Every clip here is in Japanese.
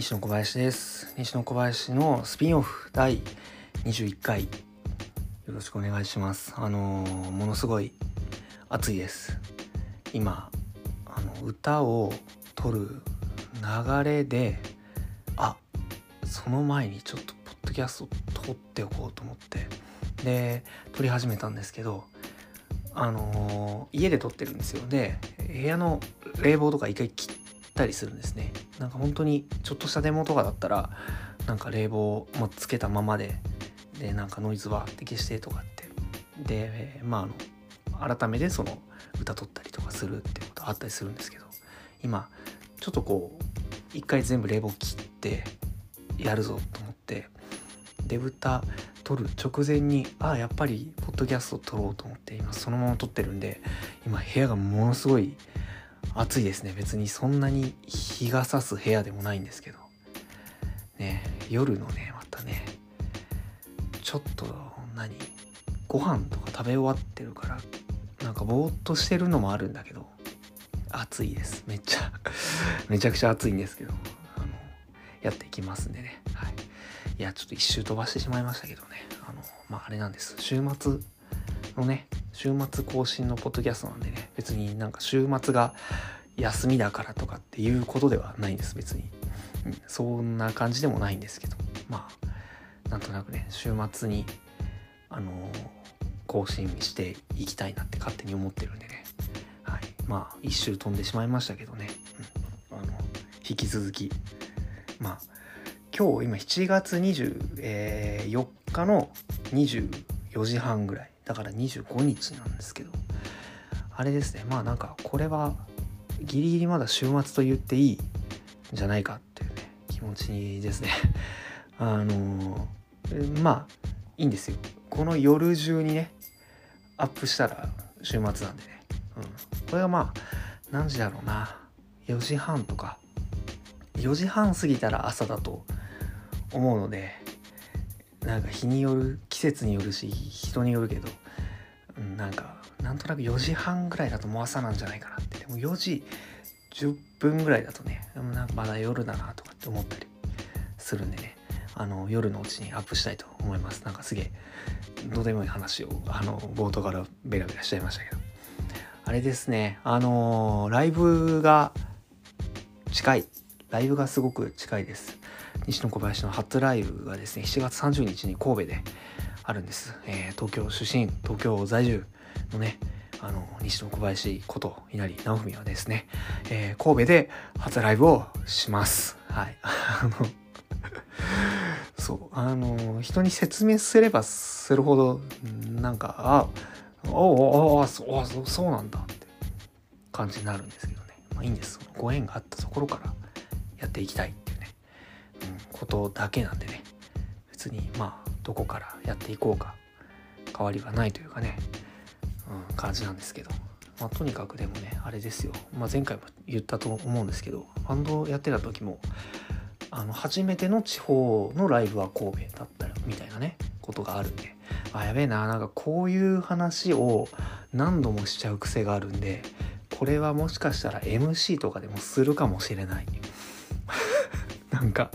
西野小林です。西野小林のスピンオフ第21回。よろしくお願いします。あのーものすごい暑いです。今あの歌を撮る流れであその前にちょっとポッドキャスト撮っておこうと思って。で撮り始めたんですけどあのー家で撮ってるんですよ。で部屋の冷房とか一回切ったりするんですね。なんか本当にちょっとしたデモとかだったらなんか冷房もつけたままででなんかノイズはって消してとかって。でまああの改めてその歌撮ったりとかするってことあったりするんですけど今ちょっとこう一回全部冷房切ってやるぞと思ってデブタ撮る直前にああやっぱりポッドキャスト撮ろうと思って今そのまま撮ってるんで今部屋がものすごい暑いですね。別にそんなに日が差す部屋でもないんですけど。ね夜のねまたねちょっと何ご飯とか食べ終わってるからなんかぼーっとしてるのもあるんだけど暑いです。めっちゃめちゃくちゃ暑いんですけどあのやっていきますんでね。はい。いやちょっと一周飛ばしてしまいましたけどね。あのまああれなんです。週末のね週末更新のポッドキャストなんでね別になんか週末が休みだからとかっていうことではないんです別に、そんな感じでもないんですけど。まあなんとなくね週末にあのー更新していきたいなって勝手に思ってるんでね。はい。まあ一周飛んでしまいましたけどね、うん、あの引き続き。まあ今日今7月24日の24時半ぐらい。だから25日なんですけどあれですね。まあなんかこれはギリギリまだ週末と言っていいんじゃないかっていうね気持ちですね。あのーまあいいんですよ。この夜中にねアップしたら週末なんでね、うん、これがまあ何時だろうな。4時半とか。4時半過ぎたら朝だと思うのでなんか日による季節によるし人によるけど、うん、なんかなんとなく4時半ぐらいだともう朝なんじゃないかなって。でも4時10分ぐらいだとねなんかまだ夜だなとかって思ったりするんでね。あの夜のうちにアップしたいと思います。なんかすげえどうでもいい話をあの冒頭からベラベラしちゃいましたけど。あれですねあのライブが近い。ライブがすごく近いです。西野小林の初ライブがですね7月30日に神戸であるんです、えー東京出身東京在住のねあの西野小林こと稲荷直文はですね、えー神戸で初ライブをします。はい。そう。あの人に説明すればするほどなんかあおおおおうあそうそうなんだって感じになるんですけどね。まあいいんです。ご縁があったところからやっていきたいっていうね、うん、ことだけなんでね。別にまあどこからやっていこうか変わりがないというかね、うん、感じなんですけど、まあ、とにかくでもねあれですよ、まあ、前回も言ったと思うんですけどバンドやってた時もあの初めての地方のライブは神戸だったみたいなねことがあるんであやべえななんかこういう話を何度もしちゃう癖があるんでこれはもしかしたら MC とかでもするかもしれない。なんか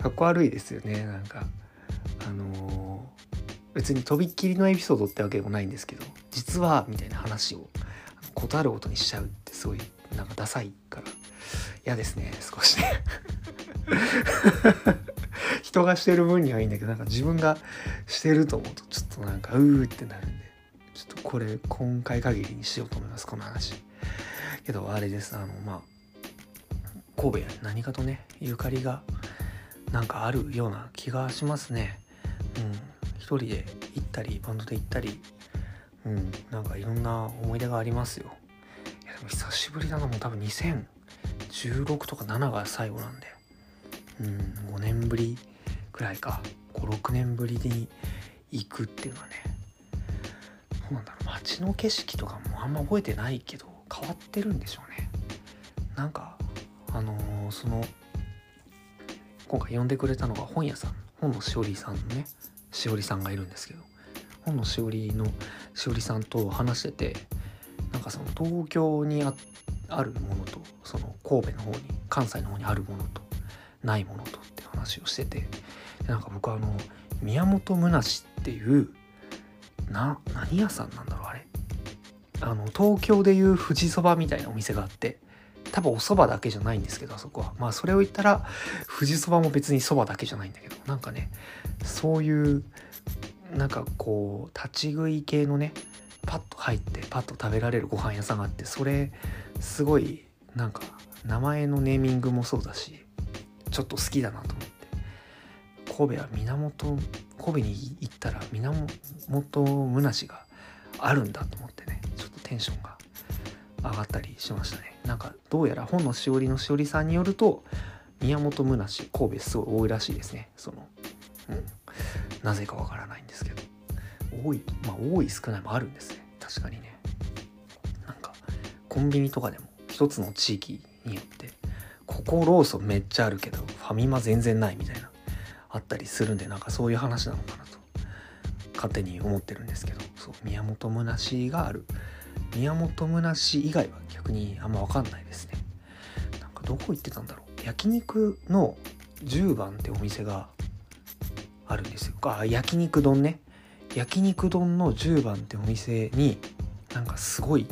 かっこ悪いですよねなんか。あのー別にとびっきりのエピソードってわけでもないんですけど実はみたいな話をことあるごとにしちゃうってすごいなんかダサいから。嫌ですね少しね。人がしてる分にはいいんだけどなんか自分がしてると思うとちょっとなんかうーってなるんで。ちょっとこれ今回限りにしようと思いますこの話。けどあれですあのまあ神戸や何かとねゆかりがなんかあるような気がしますね。一人で行ったりバンドで行ったり。うん。なんかいろんな思い出がありますよ。いやでも久しぶりだな。もう多分2016とか7が最後なんで。うん。5年ぶりくらいか。56年ぶりに行くっていうのはね。どうなんだろう。街の景色とかもあんま覚えてないけど変わってるんでしょうね。なんかあのーその今回呼んでくれたのが本屋さん本のしおりさんのねしおりさんがいるんですけど本のしおりのしおりさんと話しててなんかその東京にああるものとその神戸の方に関西の方にあるものとないものとって話をしててでなんか僕あの宮本むなしっていうな何屋さんなんだろうあれ。あの東京でいう富士そばみたいなお店があって多分お蕎麦だけじゃないんですけどあそこは。まあそれを言ったら富士そばも別にそばだけじゃないんだけど。なんかねそういうなんかこう立ち食い系のねパッと入ってパッと食べられるご飯屋さんがあってそれすごいなんか名前のネーミングもそうだしちょっと好きだなと思って。神戸は源神戸に行ったら源むなしがあるんだと思ってね。ちょっとテンションが。上がったりしましたね。なんかどうやら本のしおりのしおりさんによると宮本むなし神戸すごい多いらしいですね。そのうん。なぜかわからないんですけど。多いまあ多い少ないもあるんですね。確かにね。なんかコンビニとかでも一つの地域によってここローソンめっちゃあるけどファミマ全然ないみたいなあったりするんでなんかそういう話なのかなと勝手に思ってるんですけど。そう宮本むなしがある宮本むなし以外は逆にあんま分かんないですね。なんかどこ行ってたんだろう。焼肉の10番ってお店があるんですよ。あ焼肉丼ね。焼肉丼の10番ってお店になんかすごい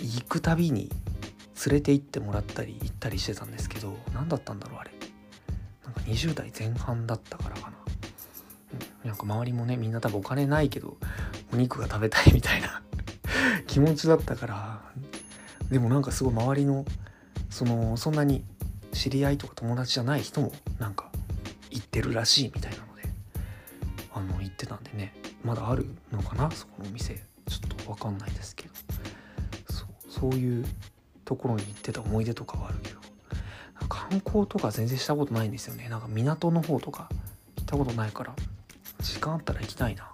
行くたびに連れて行ってもらったり行ったりしてたんですけど何だったんだろうあれ。なんか20代前半だったからかな、うん、なんか周りもねみんな多分お金ないけどお肉が食べたいみたいな 気持ちだったから。でもなんかすごい周りのそのそんなに知り合いとか友達じゃない人もなんか行ってるらしいみたいなのであの行ってたんでね。まだあるのかな？そこのお店。ちょっと分かんないですけど。そういうところに行ってた思い出とかはあるけど。観光とか全然したことないんですよね。なんか港の方とか行ったことないから時間あったら行きたいな。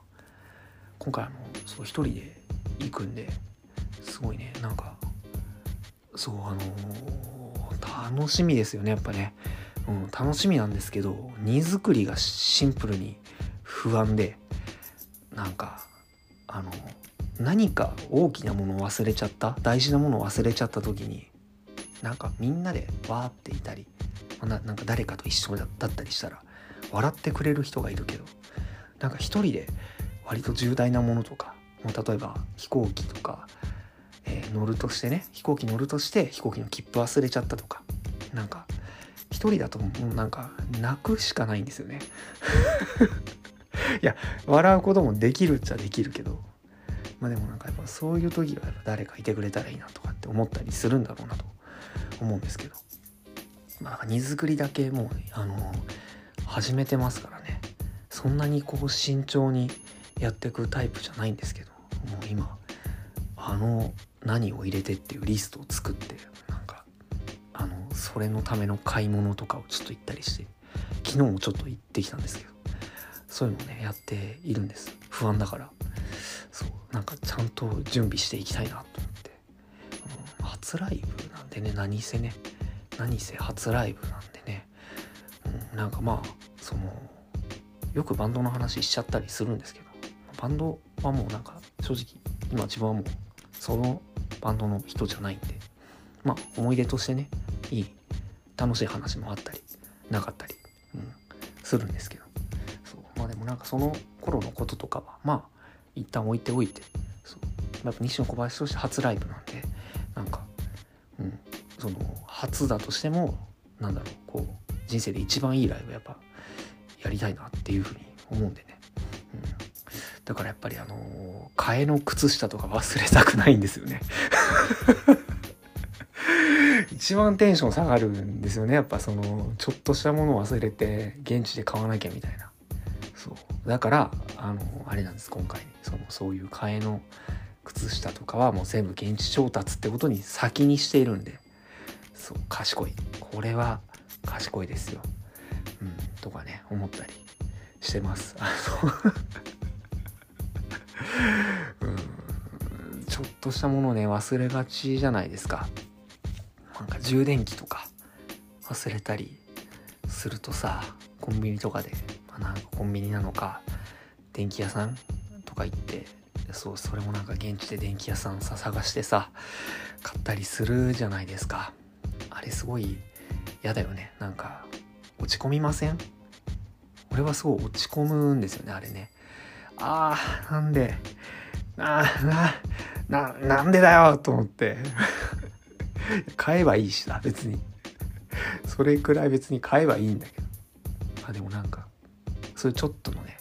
今回あのそう一人で行くんですごいね。なんかそうあのー、楽しみですよねやっぱね、うん、楽しみなんですけど荷造りがシンプルに不安でなんかあの何か大きなものを忘れちゃった？大事なものを忘れちゃった時になんかみんなでわーっていたりななんか誰かと一緒だったりしたら笑ってくれる人がいるけどなんか一人で割と重大なものとかもう例えば飛行機とか、えー、乗るとしてね飛行機乗るとして飛行機の切符忘れちゃったとかなんか一人だともうなんか泣くしかないんですよね。いや笑うこともできるっちゃできるけどまあでもなんかやっぱそういう時はやっぱ誰かいてくれたらいいなとかって思ったりするんだろうなと思うんですけど。まあ荷造りだけもうあの始めてますからね。そんなにこう慎重にやってくタイプじゃないんですけどもう今あの何を入れてっていうリストを作ってなんかあのそれのための買い物とかをちょっと行ったりして昨日もちょっと行ってきたんですけどそういうのをねやっているんです。不安だから。そうなんかちゃんと準備していきたいなと思って、うん、初ライブなんでね何せね何せ初ライブなんでね、うん、なんかまあそのよくバンドの話しちゃったりするんですけどバンドはもうなんか正直今自分はもうそのバンドの人じゃないんでまあ思い出としてねいい楽しい話もあったりなかったり、うん、するんですけど。そう。まあでもなんかその頃のこととかはまあ一旦置いておいてそう。やっぱ西野小林として初ライブなんでなんか、うん、その初だとしてもなんだろうこう人生で一番いいライブやっぱやりたいなっていうふうに思うんでね、だからやっぱりあの替えの靴下とか忘れたくないんですよね。一番テンション下がるんですよね。やっぱそのちょっとしたものを忘れて現地で買わなきゃみたいな。そう。だからあのあれなんです。今回そのそういう替えの靴下とかはもう全部現地調達ってことに先にしているんで。そう。賢い。これは賢いですよ、うん、とかね思ったりしてます。あのうん。ちょっとしたものね忘れがちじゃないですか。なんか充電器とか忘れたりするとさコンビニとかでまなんかコンビニなのか電気屋さんとか行ってそうそれもなんか現地で電気屋さんさ探してさ買ったりするじゃないですか。あれすごい嫌だよね。なんか落ち込みません？俺はすごい落ち込むんですよねあれね。ああなんでなななんでだよと思って。買えばいいしな別に。それくらい別に買えばいいんだけど。あでもなんかそういうちょっとのね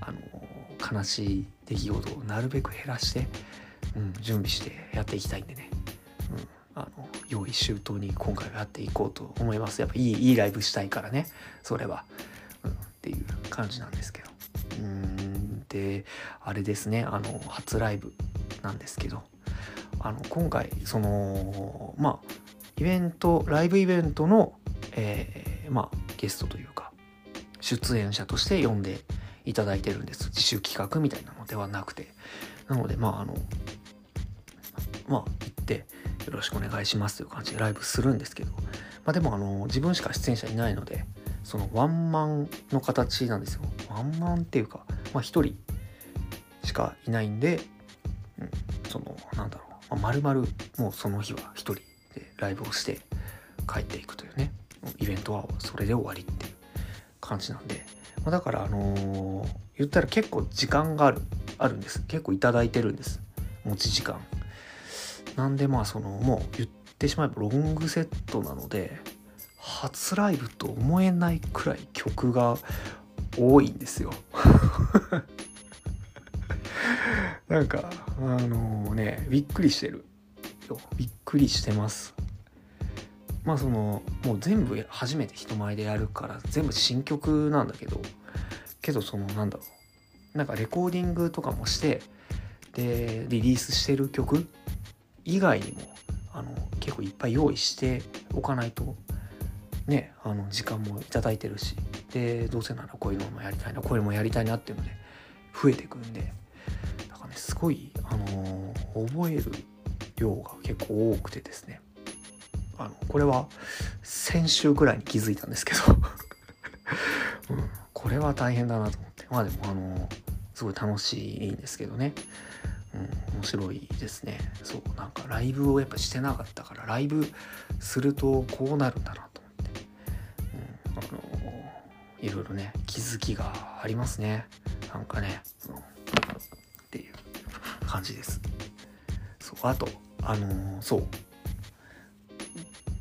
あの悲しい出来事をなるべく減らして、うん、準備してやっていきたいんでね、うん、あの用意周到に今回はやっていこうと思います。やっぱいいいいライブしたいからね。それは、うん、っていう感じなんですけど。うん。であれですねあの初ライブなんですけどあの今回そのまあイベントライブイベントの、えー、まあゲストというか出演者として呼んでいただいてるんです。自主企画みたいなのではなくて。なのでまああのまあ行ってよろしくお願いしますという感じでライブするんですけど。まあでもあの自分しか出演者いないのでそのワンマンの形なんですよ。ワンマンっていうかまあ一人しかいないんで、うん、そのなんだろう、まあ、丸々もうその日は一人でライブをして帰っていくというね。イベントはそれで終わりっていう感じなんで、まあ、だからあのー、言ったら結構時間があるあるんです。結構いただいてるんです。持ち時間。なんでまあそのもう言ってしまえばロングセットなので初ライブと思えないくらい曲が多いんですよ。なんかあの、ねびっくりしてるよ。びっくりしてます。まあそのもう全部初めて人前でやるから全部新曲なんだけどけどそのなんだろう。なんかレコーディングとかもしてでリリースしてる曲以外にもあの結構いっぱい用意しておかないとねあの時間も頂いてるし。でどうせならこういうのもやりたいなこういうのもやりたいなっていうので増えてくんでだからねすごいあの覚える量が結構多くてですね。あのこれは先週ぐらいに気づいたんですけど。うん、これは大変だなと思って。まあでもあのすごい楽しいんですけどね、うん、面白いですね。そうなんかライブをやっぱしてなかったからライブするとこうなるんだなと思って、うん、あのいろいろね気づきがありますね。なんかね、っていう感じです。そうあとあのそう。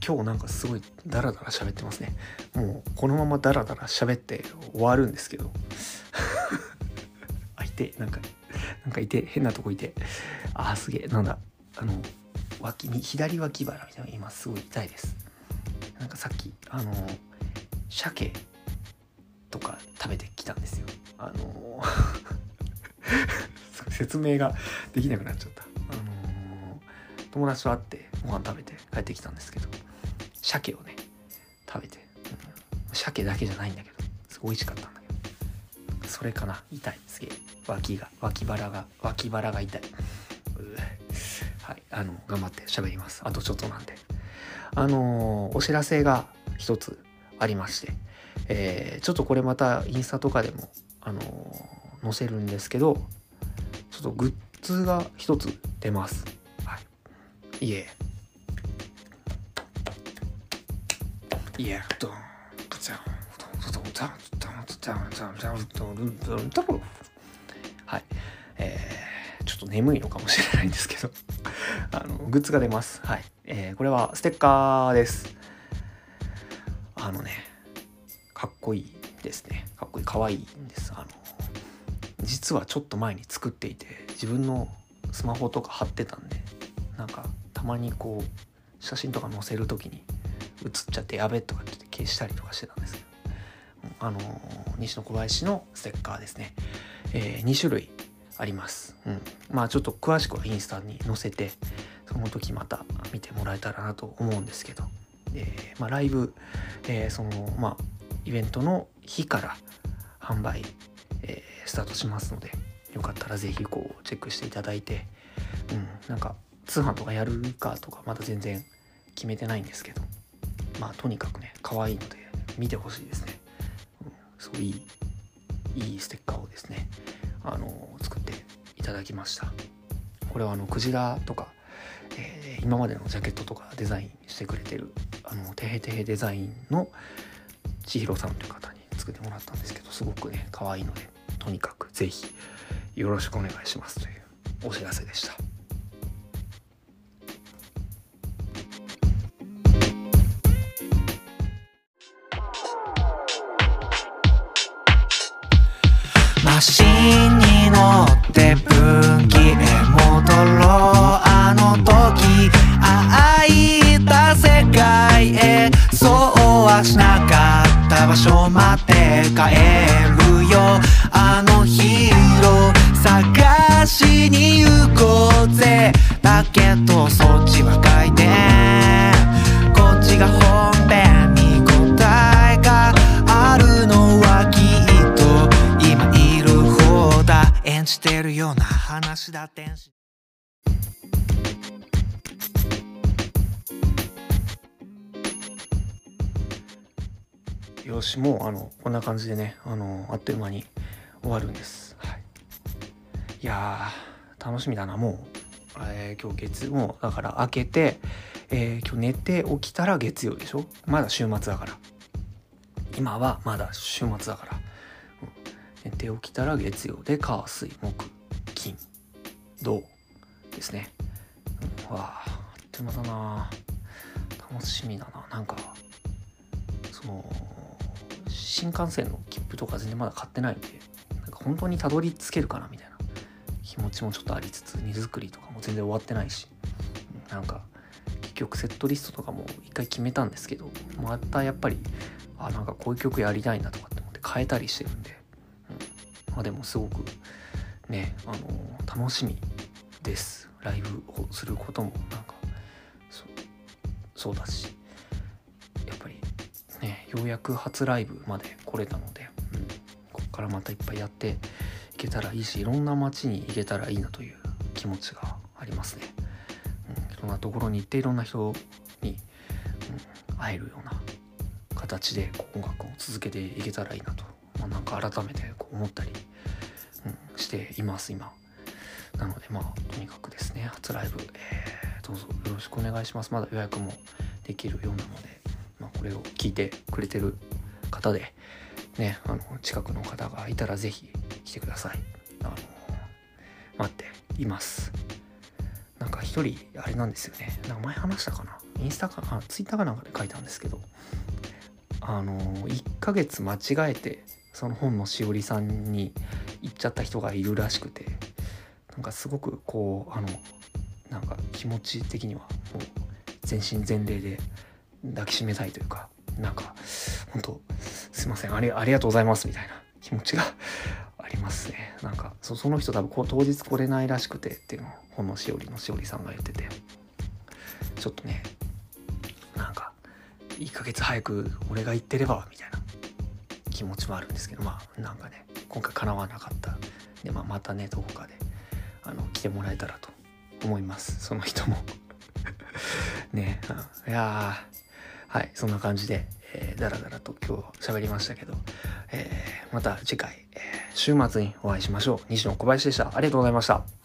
今日なんかすごいダラダラ喋ってますね。もうこのままダラダラ喋って終わるんですけど。あいてなんかなんかいて変なとこいて。あーすげえ。なんだ。あの脇に左脇腹みたいな今すごい痛いです。なんかさっきあの鮭とか食べてきたんですよ。あの 説明ができなくなっちゃった。あの友達と会ってご飯食べて帰ってきたんですけど鮭をね食べて、うん、鮭だけじゃないんだけどすごい美味しかったんだけどそれかな。痛いすげえ。脇が脇腹が脇腹が痛い。はい。あの頑張って喋ります。あとちょっとなんで。あのー、お知らせが一つありましてえー、ちょっとこれまたインスタとかでも、あのー、載せるんですけどちょっとグッズが一つ出ます。はい、イエーイエードンチャンはい、えー、ちょっと眠いのかもしれないんですけど あのグッズが出ます。はい、えー、これはステッカーです。あのねかっこいいですね。かっこいい、かわいいんです。あの、実はちょっと前に作っていて、自分のスマホとか貼ってたんで、なんか、たまにこう、写真とか載せる時に映っちゃってやべとかって消したりとかしてたんですけど、あの西野小林のステッカーですね、えー、2種類あります、うん、まあちょっと詳しくはインスタに載せてその時また見てもらえたらなと思うんですけど、えー、まあ、ライブ、えー、そのまあイベントの日から販売、えー、スタートしますのでよかったら是非こうチェックしていただいて、うん、なんか通販とかやるかとかまだ全然決めてないんですけどまあとにかくね可愛いので見てほしいですね、うん、そういいいいステッカーをですねあの作っていただきました。これはあのクジラとかえー、今までのジャケットとかデザインしてくれてるあのてへてへデザインの千尋さんという方に作ってもらったんですけどすごくね可愛いのでとにかく是非よろしくお願いしますというお知らせでした。マシンに乗って場所まで帰るよ。あのヒーロー探しに行こうぜ。だけどそっちは回転こっちが本編に答えがあるのはきっと今いる方だ。演じてるような話だ。天使。よしもうあのこんな感じでねあのあっという間に終わるんです、はい、いや楽しみだなもう、えー、今日月もだから明けて、えー、今日寝て起きたら月曜でしょ？まだ週末だから。今はまだ週末だから、うん、寝て起きたら月曜で火水木金。土ですね、うん、わああっという間だな。楽しみだな。なんかその新幹線の切符とか全然まだ買ってないんでなんか本当にたどり着けるかなみたいな。気持ちもちょっとありつつ荷造りとかも全然終わってないしなんか結局セットリストとかも一回決めたんですけどまたやっぱりあなんかこういう曲やりたいなとかって思って変えたりしてるんで、うん、まあでもすごくねあのー、楽しみです。ライブをすることもなんかそうだし。ようやく初ライブまで来れたので、うん、ここからまたいっぱいやっていけたらいいしいろんな街に行けたらいいなという気持ちがありますね。うん、いろんなところに行っていろんな人に、うん、会えるような形で音楽を続けていけたらいいなと、まあ、なんか改めてこう思ったり、うん、しています今。なのでまあとにかくですね初ライブ、えー、どうぞよろしくお願いしますまだ予約もできるようなので、これを聞いてくれてる方で、ね、あの近くの方がいたら是非来てください。あの待っています。なんか一人あれなんですよね。なんか前話したかな？インスタかあツイッターかなんかで書いたんですけどあの1ヶ月間違えてその本のしおりさんに行っちゃった人がいるらしくてなんかすごくこうあのなんか気持ち的にはもう全身全霊で抱きしめたいというかなんか本当すいませんありありがとうございますみたいな気持ちがありますね。なんかそその人多分こう当日来れないらしくてっていうのを本のしおりのしおりさんが言ってて。ちょっとねなんか1ヶ月早く俺が行ってればみたいな気持ちもあるんですけどまあなんかね今回叶わなかった。で、まあ、またねどこかであの来てもらえたらと思います。その人も。ねいやはい、そんな感じで、えー、だらだらと今日喋りましたけど、えー、また次回、えー、週末にお会いしましょう。西野小林でした。ありがとうございました。